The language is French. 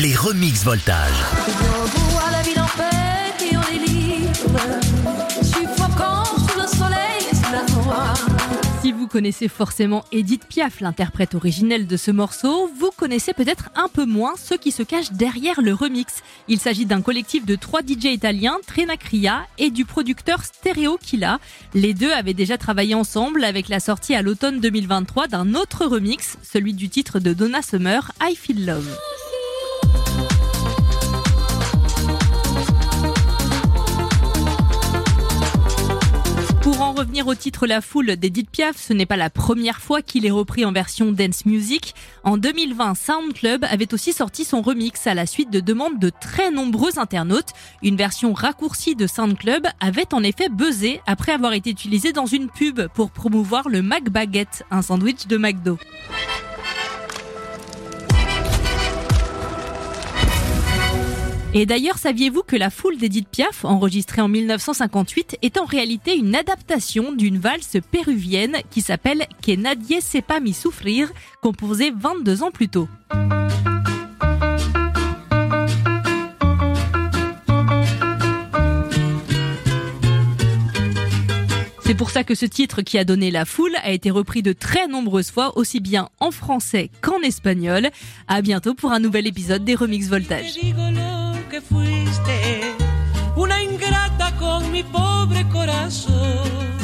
les remix voltage. On voit la ville en paix et on est libre. Suffocant sous le soleil et sous la voix. Si vous connaissez forcément Edith Piaf, l'interprète originelle de ce morceau, vous connaissez peut-être un peu moins ceux qui se cachent derrière le remix. Il s'agit d'un collectif de trois DJ italiens, Trenacria, et du producteur Stereo Killa. Les deux avaient déjà travaillé ensemble avec la sortie à l'automne 2023 d'un autre remix, celui du titre de Donna Summer, I Feel Love. Pour en revenir au titre La Foule d'Edith Piaf, ce n'est pas la première fois qu'il est repris en version dance music. En 2020, Sound Club avait aussi sorti son remix à la suite de demandes de très nombreux internautes. Une version raccourcie de Sound Club avait en effet buzzé après avoir été utilisée dans une pub pour promouvoir le Mac Baguette, un sandwich de McDo. Et d'ailleurs, saviez-vous que la foule d'Edith Piaf, enregistrée en 1958, est en réalité une adaptation d'une valse péruvienne qui s'appelle Que nadie sepa mi souffrir, composée 22 ans plus tôt. C'est pour ça que ce titre qui a donné la foule a été repris de très nombreuses fois, aussi bien en français qu'en espagnol. À bientôt pour un nouvel épisode des Remix Voltage. Fuiste, una ingrata con mi pobre corazón.